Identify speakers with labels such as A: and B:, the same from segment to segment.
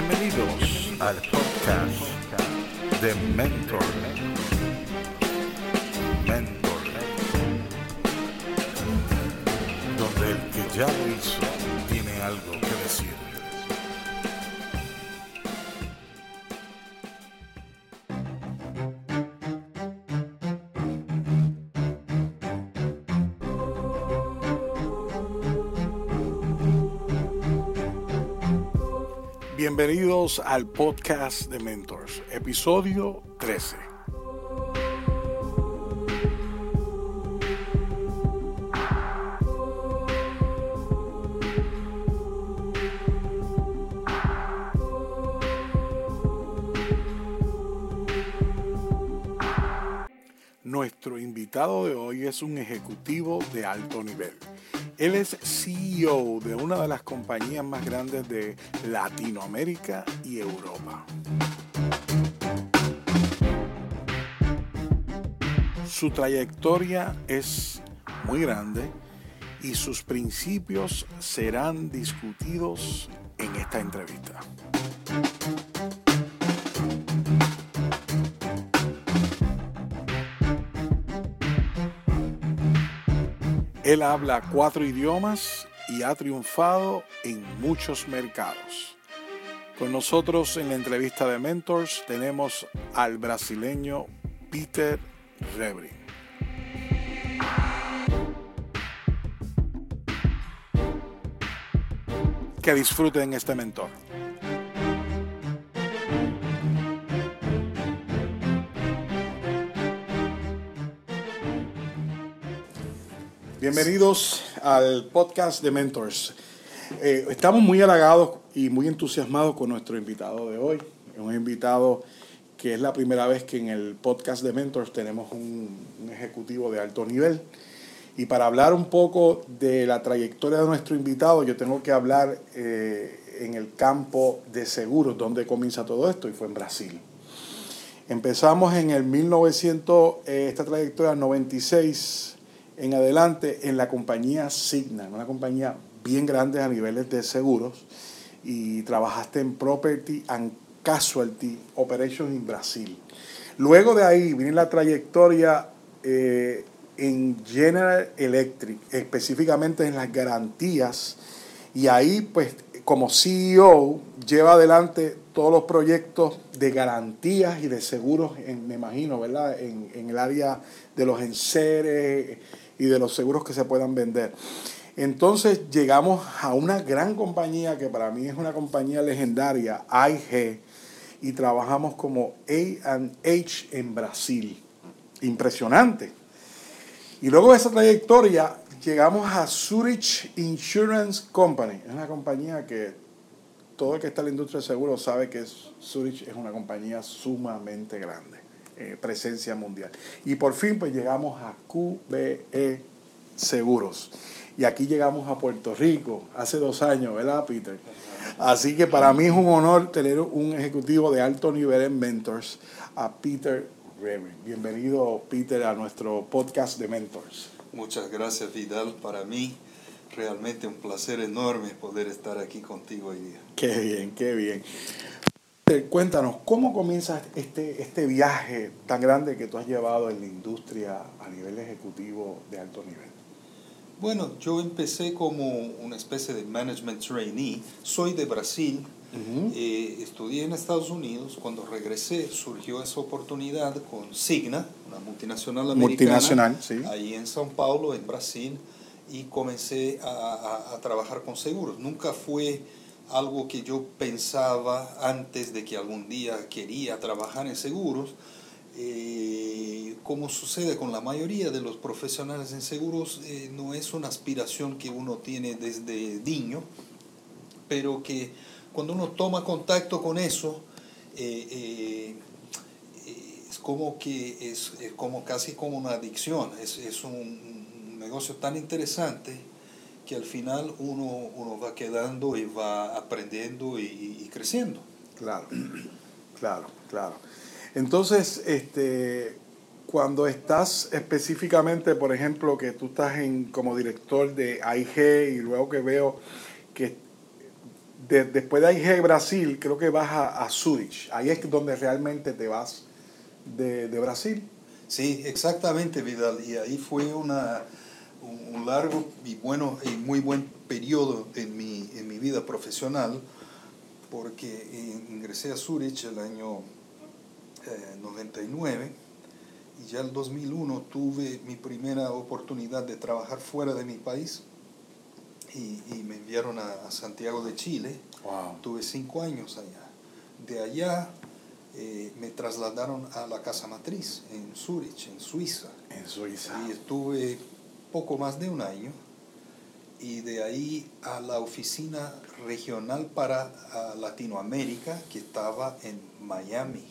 A: Bienvenidos al podcast de Mentor. Mentor. Donde el que ya lo hizo tiene algo que decir. Bienvenidos al podcast de Mentors, episodio 13. Nuestro invitado de hoy es un ejecutivo de alto nivel. Él es CEO de una de las compañías más grandes de Latinoamérica y Europa. Su trayectoria es muy grande y sus principios serán discutidos en esta entrevista. Él habla cuatro idiomas y ha triunfado en muchos mercados. Con nosotros en la entrevista de Mentors tenemos al brasileño Peter Rebrin. Que disfruten este mentor. Bienvenidos al podcast de Mentors. Eh, estamos muy halagados y muy entusiasmados con nuestro invitado de hoy. Un invitado que es la primera vez que en el podcast de Mentors tenemos un, un ejecutivo de alto nivel. Y para hablar un poco de la trayectoria de nuestro invitado, yo tengo que hablar eh, en el campo de seguros, donde comienza todo esto, y fue en Brasil. Empezamos en el 1900, eh, esta trayectoria 96 en adelante en la compañía Signa, una compañía bien grande a niveles de seguros, y trabajaste en Property and Casualty Operations en Brasil. Luego de ahí viene la trayectoria eh, en General Electric, específicamente en las garantías, y ahí pues como CEO lleva adelante todos los proyectos de garantías y de seguros, me imagino, ¿verdad? En, en el área de los enseres y de los seguros que se puedan vender. Entonces llegamos a una gran compañía que para mí es una compañía legendaria, AIG, y trabajamos como A&H en Brasil. Impresionante. Y luego de esa trayectoria llegamos a Zurich Insurance Company. Es una compañía que todo el que está en la industria de seguros sabe que Zurich es una compañía sumamente grande. Eh, presencia mundial. Y por fin pues llegamos a QBE Seguros. Y aquí llegamos a Puerto Rico hace dos años, ¿verdad, Peter? Así que para mí es un honor tener un ejecutivo de alto nivel en Mentors, a Peter Rever. Bienvenido, Peter, a nuestro podcast de Mentors.
B: Muchas gracias, Vidal. Para mí, realmente un placer enorme poder estar aquí contigo hoy día.
A: Qué bien, qué bien. Cuéntanos, ¿cómo comienza este, este viaje tan grande que tú has llevado en la industria a nivel ejecutivo de alto nivel?
B: Bueno, yo empecé como una especie de management trainee. Soy de Brasil, uh -huh. eh, estudié en Estados Unidos. Cuando regresé surgió esa oportunidad con Signa, una multinacional americana,
A: multinacional, sí.
B: ahí en São Paulo, en Brasil, y comencé a, a, a trabajar con seguros. Nunca fue algo que yo pensaba antes de que algún día quería trabajar en seguros. Eh, como sucede con la mayoría de los profesionales en seguros, eh, no es una aspiración que uno tiene desde niño, pero que cuando uno toma contacto con eso, eh, es como que es, como casi como una adicción, es, un negocio tan interesante que al final uno, uno va quedando y va aprendiendo y, y, creciendo.
A: Claro, claro, claro. Entonces, este, cuando estás específicamente, por ejemplo, que tú estás en, como director de AIG y luego que veo que después de de Brasil, creo que vas a, a, Zurich. Ahí es donde realmente te vas de, de, Brasil.
B: Sí, exactamente, Vidal. Y ahí fue una, un, largo y bueno y muy buen periodo en mi, en mi vida profesional, porque ingresé a Zurich el año 99 eh, y ya el 2001 tuve mi primera oportunidad de trabajar fuera de mi país y, me enviaron a, Santiago de Chile. Tuve cinco años allá. De allá eh, me trasladaron a la casa matriz en Zurich, en Suiza.
A: En Suiza.
B: Y estuve poco más de un año. Y de ahí a la oficina regional para Latinoamérica que estaba en Miami.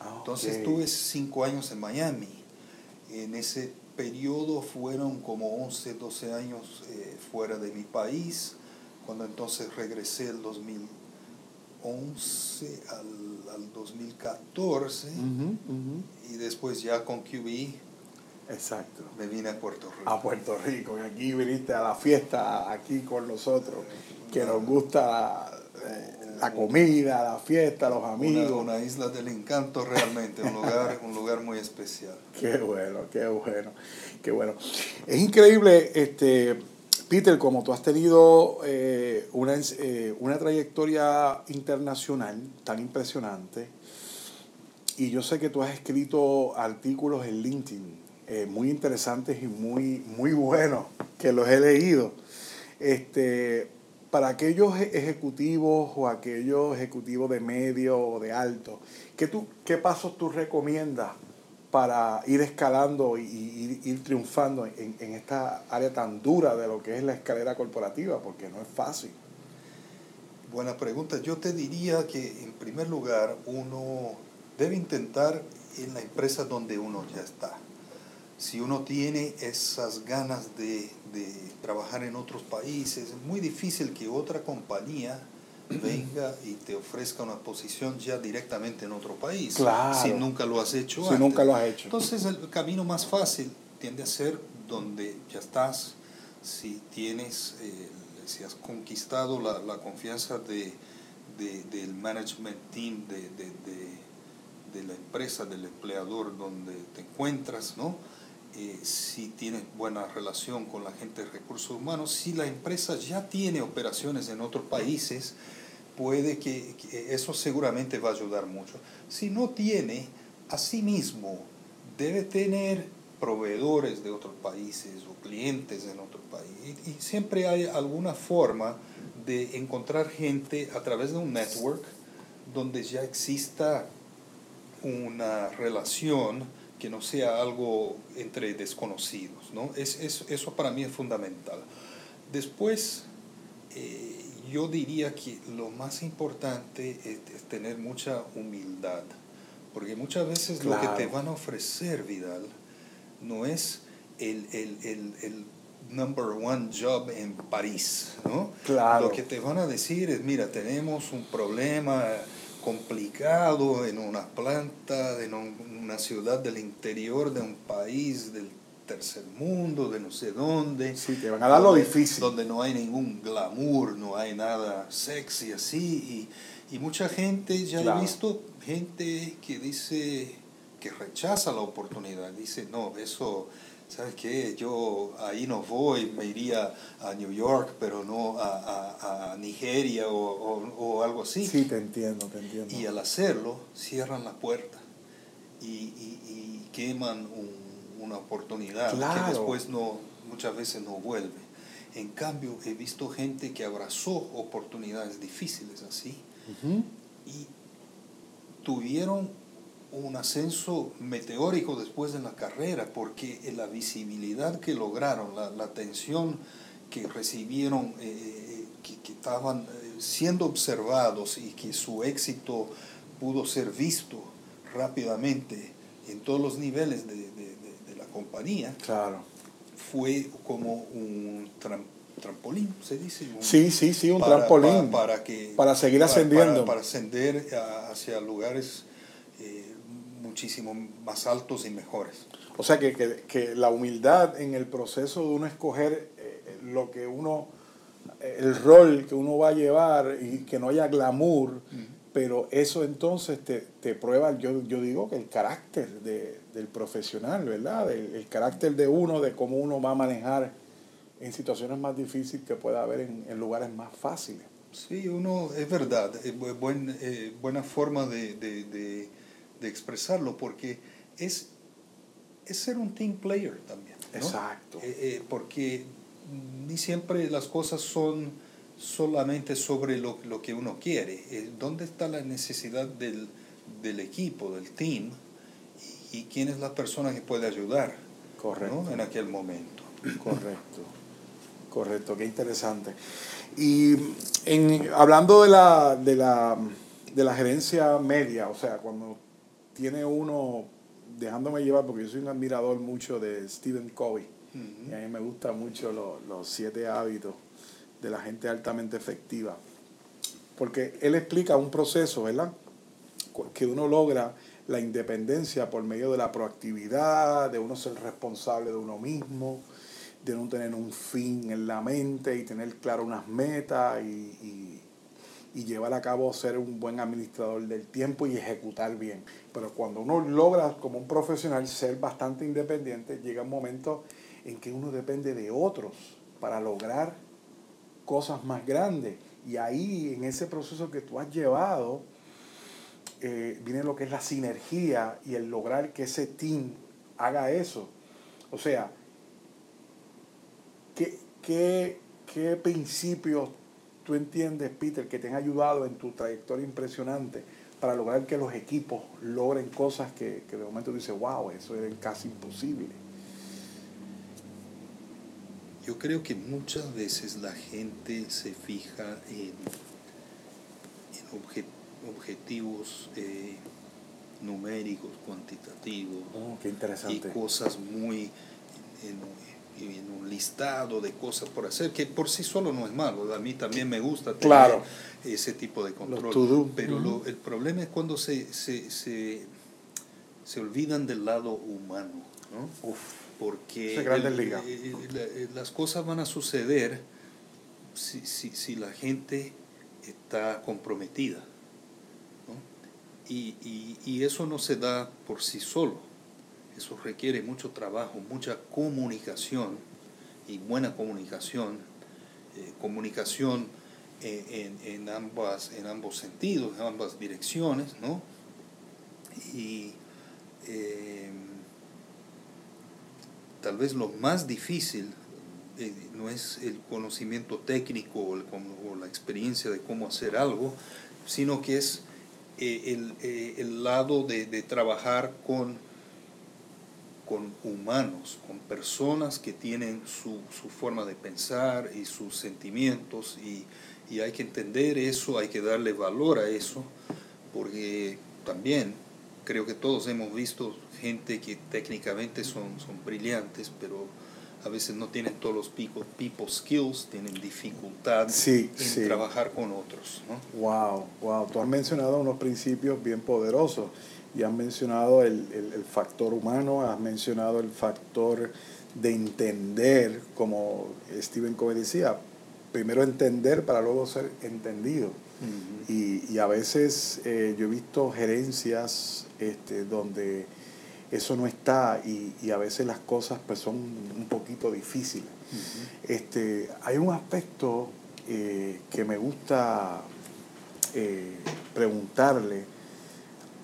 B: Ah, Entonces estuve cinco años en Miami. En ese periodo fueron como 11, 12 años eh, fuera de mi país, cuando entonces regresé el 2011 al, al 2014 y después ya con QB
A: Exacto.
B: me vine a Puerto Rico.
A: A Puerto Rico, y aquí viniste a la fiesta, aquí con nosotros, que nos gusta eh, la comida, la fiesta, los amigos.
B: Una, isla del encanto realmente, un lugar, un lugar muy especial.
A: Qué bueno, qué bueno, qué bueno. Es increíble, este, Peter, como tú has tenido eh, una, eh, una trayectoria internacional tan impresionante, y yo sé que tú has escrito artículos en LinkedIn eh, muy interesantes y muy, muy buenos, que los he leído. Este, para aquellos e-, ejecutivos o aquellos ejecutivos de medio o de alto, ¿qué, tú, qué pasos tú recomiendas para ir escalando y, ir triunfando en, en, esta área tan dura de lo que es la escalera corporativa? Porque no es fácil.
B: Buena pregunta. Yo te diría que en primer lugar uno debe intentar en la empresa donde uno ya está si uno tiene esas ganas de, trabajar en otros países, es muy difícil que otra compañía venga y te ofrezca una posición ya directamente en otro país. Si nunca lo has hecho.
A: Si nunca lo has hecho.
B: Entonces el camino más fácil tiende a ser donde ya estás, si tienes, eh, si has conquistado la, confianza de, del management team de, de la empresa, del empleador donde te encuentras, ¿no? Eh, si tiene buena relación con la gente de recursos humanos, si la empresa ya tiene operaciones en otros países, puede que, eso seguramente va a ayudar mucho. Si no tiene, asimismo debe tener proveedores de otros países o clientes en otro país. Y, y siempre hay alguna forma de encontrar gente a través de un network donde ya exista una relación que no sea algo entre desconocidos. ¿no? Es, eso para mí es fundamental. Después, eh, yo diría que lo más importante es, tener mucha humildad, porque muchas veces lo que te van a ofrecer, Vidal, no es el, el, el, el number one job en París, ¿no?
A: Claro.
B: Lo que te van a decir es, mira, tenemos un problema complicado en una planta, en una ciudad del interior de un país del tercer mundo, de no sé dónde.
A: Sí, te van a dar lo difícil.
B: Donde no hay ningún glamour, no hay nada sexy así. Y, y mucha gente, ya he visto gente que dice, que rechaza la oportunidad, dice, no, eso ¿sabes qué? Yo ahí no voy, me iría a New York, pero no a, Nigeria o, algo así.
A: Sí, te entiendo, te entiendo.
B: Y al hacerlo, cierran la puerta y, queman una oportunidad que después no, muchas veces no vuelve. En cambio, he visto gente que abrazó oportunidades difíciles así y tuvieron un ascenso meteórico después de la carrera, porque la visibilidad que lograron, la, atención que recibieron, eh, eh, que, estaban eh, siendo observados y que su éxito pudo ser visto rápidamente en todos los niveles de, la compañía,
A: claro.
B: fue como un trampolín, se dice.
A: sí, sí, sí, un trampolín.
B: Para, que,
A: para seguir ascendiendo.
B: Para, ascender hacia lugares muchísimo más altos y mejores.
A: O sea que, que, que la humildad en el proceso de uno escoger eh, lo que uno el rol que uno va a llevar y que no haya glamour, pero eso entonces te, te prueba, yo, yo digo que el carácter de, del profesional, ¿verdad? El, el, carácter de uno, de cómo uno va a manejar en situaciones más difíciles que pueda haber en, en lugares más fáciles.
B: Sí, uno, es verdad, es buen, eh, buena forma de, de, de, de, expresarlo, porque es, es ser un team player también. ¿no?
A: Exacto.
B: Eh, eh, porque ni siempre las cosas son solamente sobre lo, lo que uno quiere. Eh, ¿Dónde está la necesidad del, del equipo, del team? Y, y, quién es la persona que puede ayudar
A: Correcto.
B: ¿no? en aquel momento.
A: Correcto. Correcto, qué interesante. Y en, hablando de la, de, la, de la gerencia media, o sea, cuando tiene uno, dejándome llevar, porque yo soy un admirador mucho de Stephen Covey, uh -huh. y a mí me gustan mucho los, los siete hábitos de la gente altamente efectiva, porque él explica un proceso, ¿verdad? Que uno logra la independencia por medio de la proactividad, de uno ser responsable de uno mismo, de no tener un fin en la mente y tener claro unas metas y, y, y, llevar a cabo ser un buen administrador del tiempo y ejecutar bien. Pero cuando uno logra como un profesional ser bastante independiente, llega un momento en que uno depende de otros para lograr cosas más grandes. Y ahí, en ese proceso que tú has llevado, eh, viene lo que es la sinergia y el lograr que ese team haga eso. O sea, ¿qué, qué, qué principios tú entiendes, Peter, que te han ayudado en tu trayectoria impresionante para lograr que los equipos logren cosas que, que de momento dices, wow, eso es casi imposible?
B: Yo creo que muchas veces la gente se fija en, en obje, objetivos eh, numéricos, cuantitativos,
A: oh, qué interesante.
B: y cosas muy en, en, un listado de cosas por hacer, que por sí solo no es malo. A mí también me gusta tener
A: claro.
B: ese tipo de control. Pero uh -huh. lo, el problema es cuando se, se, se, se olvidan del lado humano. ¿no?
A: Uf
B: porque
A: el,
B: el, las cosas van a suceder si, si, si la gente está comprometida. ¿no? Y, y, y, eso no se da por sí solo, eso requiere mucho trabajo, mucha comunicación y buena comunicación, eh, comunicación en, en, en, ambas, en ambos sentidos, en ambas direcciones, ¿no? Y eh, tal vez lo más difícil eh, no es el conocimiento técnico o, la experiencia de cómo hacer algo, sino que es eh, el, eh, el, lado de, de, trabajar con, con humanos, con personas que tienen su, su forma de pensar y sus sentimientos y, y hay que entender eso, hay que darle valor a eso, porque también creo que todos hemos visto gente que técnicamente son, son brillantes, pero a veces no tienen todos los people, people skills, tienen dificultad
A: sí,
B: en
A: sí.
B: trabajar con otros. ¿no?
A: Wow, wow. Tú has mencionado unos principios bien poderosos y has mencionado el, el, el factor humano, has mencionado el factor de entender, como Stephen Covey decía, primero entender para luego ser entendido. Uh -huh. y, y, a veces eh, yo he visto gerencias este, donde eso no está y, y, a veces las cosas pues son un poquito difíciles. Uh -huh. este, hay un aspecto eh, que me gusta eh, preguntarle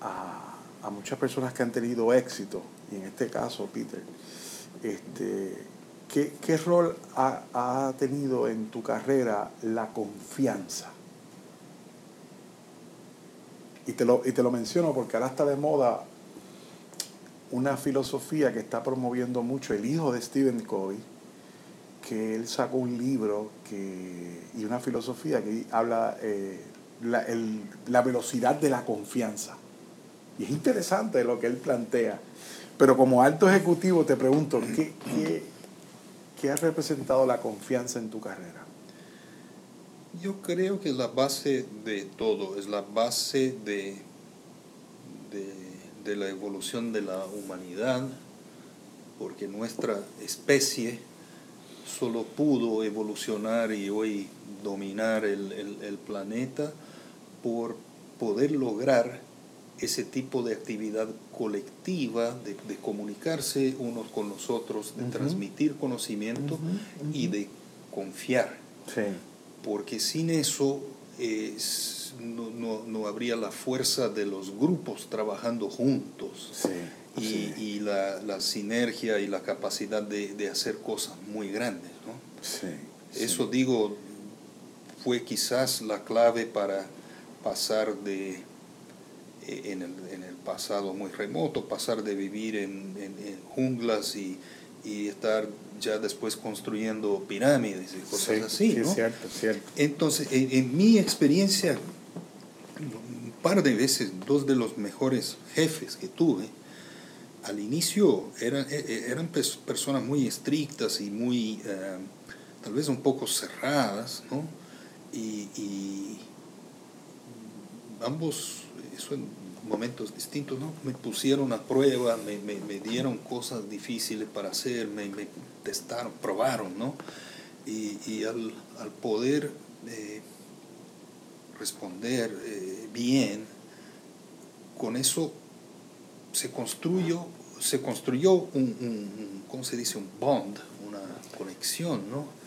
A: a, a, muchas personas que han tenido éxito, y en este caso, Peter, este, ¿qué, qué rol ha, ha tenido en tu carrera la confianza? Y te, lo, y te lo menciono porque ahora está de moda una filosofía que está promoviendo mucho el hijo de Stephen Covey, que él sacó un libro que, y una filosofía que habla eh, la, la velocidad de la confianza. Y es interesante lo que él plantea. Pero como alto ejecutivo te pregunto, ¿qué, qué, qué ha representado la confianza en tu carrera?
B: Yo creo que es la base de todo, es la base de, de, de, la evolución de la humanidad, porque nuestra especie solo pudo evolucionar y hoy dominar el, el, planeta por poder lograr ese tipo de actividad colectiva, de, de comunicarse unos con los otros, de transmitir conocimiento y de confiar. Porque sin eso no, no, no, habría la fuerza de los grupos trabajando juntos. y, y la, la, sinergia y la capacidad de, de hacer cosas muy grandes. ¿no? Eso digo, fue quizás la clave para pasar de, eh, en el, en el pasado muy remoto, pasar de vivir en, en, junglas y, y, estar ya después construyendo pirámides y cosas así. ¿no?
A: cierto, cierto.
B: Entonces, en, en, mi experiencia, un par de veces, dos de los mejores jefes que tuve, al inicio eran, e, e, eran personas muy estrictas y muy, eh, tal vez un poco cerradas, ¿no? Y, y ambos, eso momentos distintos, ¿no? Me pusieron a prueba, me, dieron cosas difíciles para hacer, me, testaron, probaron, ¿no? Y, al, poder eh, responder eh, bien, con eso se construyó, se construyó un, un, ¿cómo se dice? Un bond, una conexión, ¿no?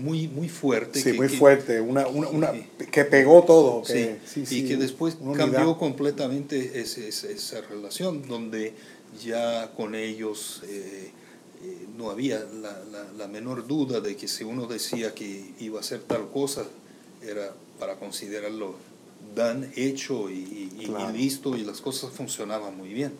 B: Muy, muy fuerte.
A: Sí, muy fuerte, una, una, una, que pegó todo.
B: Que, sí, sí, y que después cambió completamente ese, esa relación, donde ya con ellos eh, eh, no había la, la, la, menor duda de que si uno decía que iba a hacer tal cosa, era para considerarlo dan hecho y, y, claro. y listo, y las cosas funcionaban muy bien.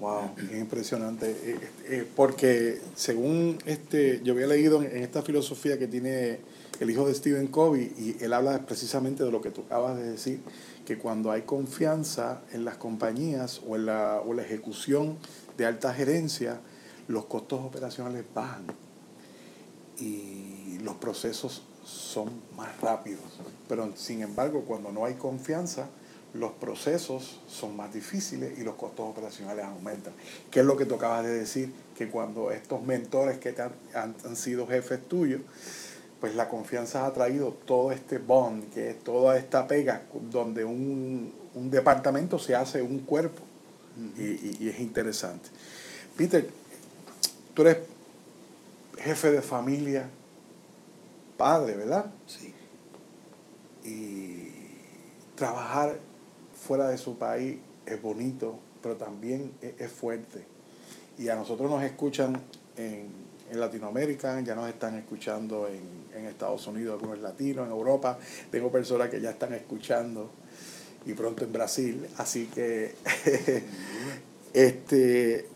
A: Wow, qué impresionante. Eh, eh, porque según este, yo había leído en, esta filosofía que tiene el hijo de Stephen Covey, y él habla precisamente de lo que tú acabas de decir, que cuando hay confianza en las compañías o en la, o la ejecución de alta gerencia, los costos operacionales bajan y los procesos son más rápidos. Pero sin embargo, cuando no hay confianza, los procesos son más difíciles y los costos operacionales aumentan. ¿Qué es lo que tú acabas de decir? Que cuando estos mentores que han, han, han, sido jefes tuyos, pues la confianza ha traído todo este bond, que es toda esta pega, donde un, un departamento se hace un cuerpo. Uh -huh. y, y, y es interesante. Peter, tú eres jefe de familia, padre, ¿verdad?
B: Sí.
A: Y trabajar fuera de su país es bonito, pero también es, es fuerte. Y a nosotros nos escuchan en, en, Latinoamérica, ya nos están escuchando en, en Estados Unidos, algunos latinos, en Europa. Tengo personas que ya están escuchando y pronto en Brasil. Así que, este,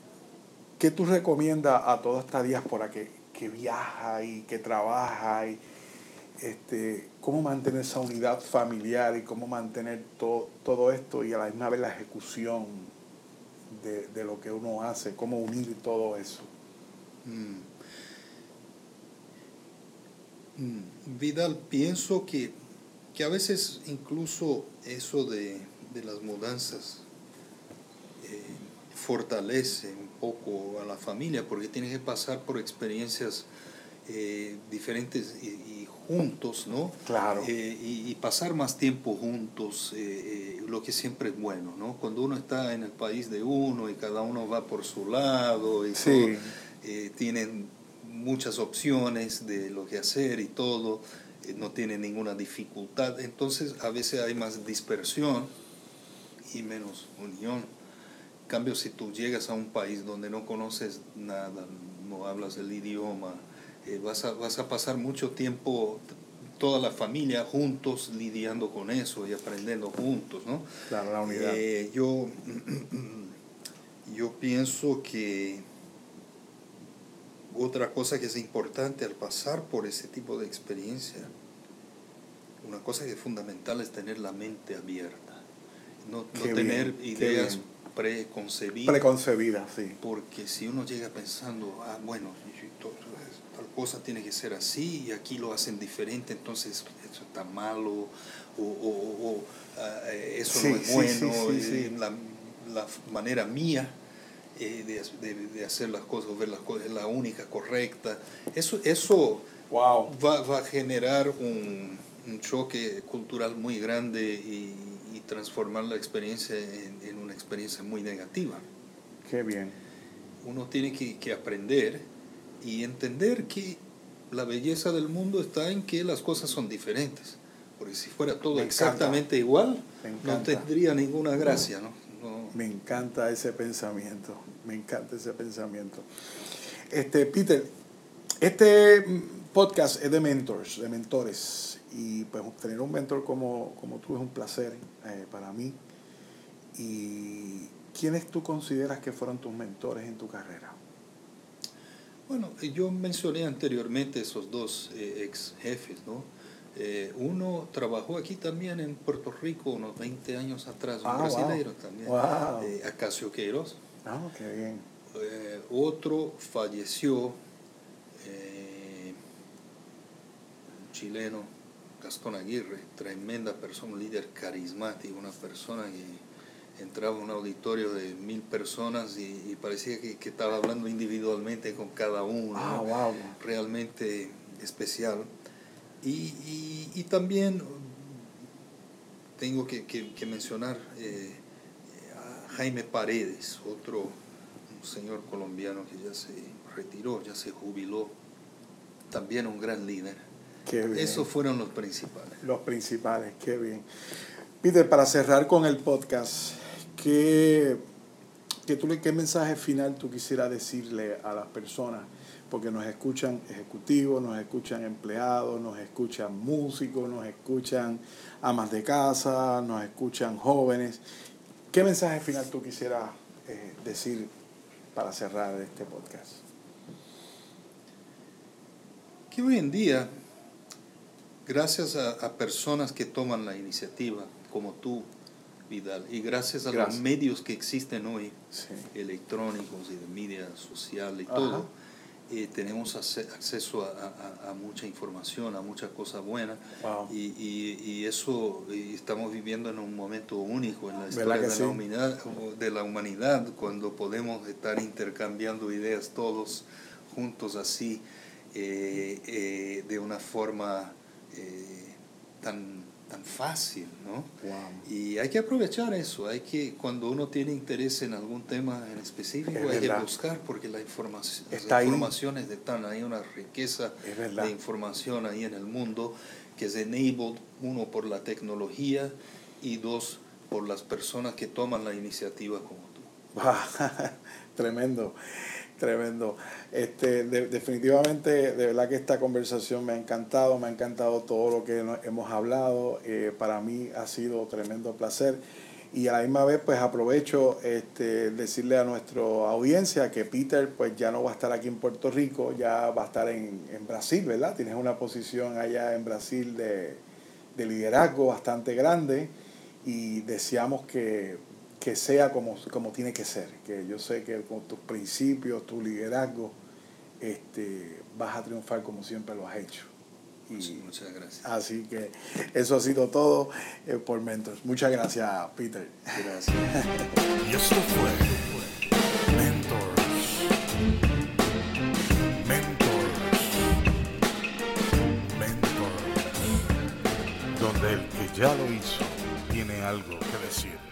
A: ¿qué tú recomiendas a toda esta diáspora que, que viaja y que trabaja y este, cómo mantener esa unidad familiar y cómo mantener to, todo esto y a la misma vez la ejecución de, de lo que uno hace, cómo unir todo eso.
B: Mm. Mm. Vidal, pienso que, que, a veces incluso eso de, de las mudanzas eh, fortalece un poco a la familia porque tiene que pasar por experiencias eh, diferentes y, y, juntos, ¿no?
A: Claro.
B: Eh, y, y, pasar más tiempo juntos, eh, eh, lo que siempre es bueno, ¿no? Cuando uno está en el país de uno y cada uno va por su lado y
A: sí.
B: todo, tienen muchas opciones de lo que hacer y todo, no tienen ninguna dificultad, entonces a veces hay más dispersión y menos unión. En cambio, si tú llegas a un país donde no conoces nada, no hablas el idioma, eh, vas, a, vas a pasar mucho tiempo toda la familia juntos lidiando con eso y aprendiendo juntos, ¿no?
A: Claro, la unidad.
B: Eh, yo, yo pienso que otra cosa que es importante al pasar por ese tipo de experiencia, una cosa que es fundamental es tener la mente abierta, no, no tener ideas
A: sí.
B: Porque si uno llega pensando, ah, bueno, tal cosa tiene que ser así y aquí lo hacen diferente, entonces eso está malo o, o, o uh, eso sí, no es bueno,
A: sí, sí,
B: la, la, manera mía eh, de, de, hacer las cosas, ver las cosas, la única correcta. Eso, eso
A: wow.
B: va, va a generar un, un, choque cultural muy grande y, y transformar la experiencia en, en, una experiencia muy negativa.
A: Qué bien.
B: Uno tiene que, que aprender y entender que la belleza del mundo está en que las cosas son diferentes. Porque si fuera todo exactamente igual, no tendría ninguna gracia, ¿no?
A: Me encanta ese pensamiento, me encanta ese pensamiento. Este, Peter, este podcast es de mentors, de mentores, y pues tener un mentor como, como tú es un placer eh, para mí. ¿Y quiénes tú consideras que fueron tus mentores en tu carrera?
B: Bueno, yo mencioné anteriormente esos dos eh, ex jefes, ¿no? Eh, uno trabajó aquí también en Puerto Rico unos 20 años atrás, un
A: Ah,
B: brasileiro
A: wow.
B: también,
A: Wow.
B: eh, Acacio Queiroz.
A: Ah, qué bien.
B: Eh, otro falleció, eh, un chileno, Gastón Aguirre, tremenda persona, un líder carismático, una persona que entraba un auditorio de mil personas y, y parecía que, que estaba hablando individualmente con cada uno.
A: Ah,
B: ¿no?
A: wow.
B: realmente especial. Y, y, y también tengo que, que, que mencionar eh, a Jaime Paredes, otro un señor colombiano que ya se retiró, ya se jubiló, también un gran líder.
A: Qué bien.
B: Esos fueron los principales.
A: Los principales, qué bien. Peter, para cerrar con el podcast, ¿qué, qué, tú, qué mensaje final tú quisieras decirle a las personas? Porque nos escuchan ejecutivos, nos escuchan empleados, nos escuchan músicos, nos escuchan amas de casa, nos escuchan jóvenes. ¿Qué mensaje final tú quisieras eh, decir para cerrar este podcast?
B: Que hoy en día, gracias a personas que toman la iniciativa, como tú, Vidal, y gracias a
A: Gracias.
B: los medios que existen hoy,
A: Sí.
B: electrónicos y de media social y
A: Ajá.
B: todo, eh, tenemos acceso a, a- a mucha información, a muchas cosas buenas.
A: Wow.
B: Y, y- y eso estamos viviendo en un momento único en la
A: ¿Verdad
B: historia de,
A: sí?
B: la humanidad, de la humanidad, cuando podemos estar intercambiando ideas todos juntos así, eh, eh, de una forma tan, tan fácil, ¿no?
A: Wow.
B: Y hay que aprovechar eso, hay que, cuando uno tiene interés en algún tema en específico,
A: Es
B: hay
A: verdad.
B: que buscar porque la información, las
A: Está ahí.
B: informaciones están, hay una riqueza de información ahí en el mundo que es enabled, uno, por la tecnología y dos, por las personas que toman la iniciativa como tú.
A: tremendo, tremendo. Este, de- definitivamente, de verdad que esta conversación me ha encantado, me ha encantado todo lo que hemos hablado. eh, para mí ha sido tremendo placer. Y a la misma vez, pues aprovecho este, decirle a nuestra audiencia que Peter pues ya no va a estar aquí en Puerto Rico, ya va a estar en, en Brasil, ¿verdad? Tienes una posición allá en Brasil de, de liderazgo bastante grande y deseamos que, que sea como, como tiene que ser, que yo sé que con tus principios, tu liderazgo, este, vas a triunfar como siempre lo has hecho. Y,
B: Muchas gracias.
A: así que eso ha sido todo eh, por Mentors. Muchas gracias, Peter.
B: Gracias.
C: Y esto fue Mentors. Mentors. Mentors. Donde el que ya lo hizo tiene algo que decir.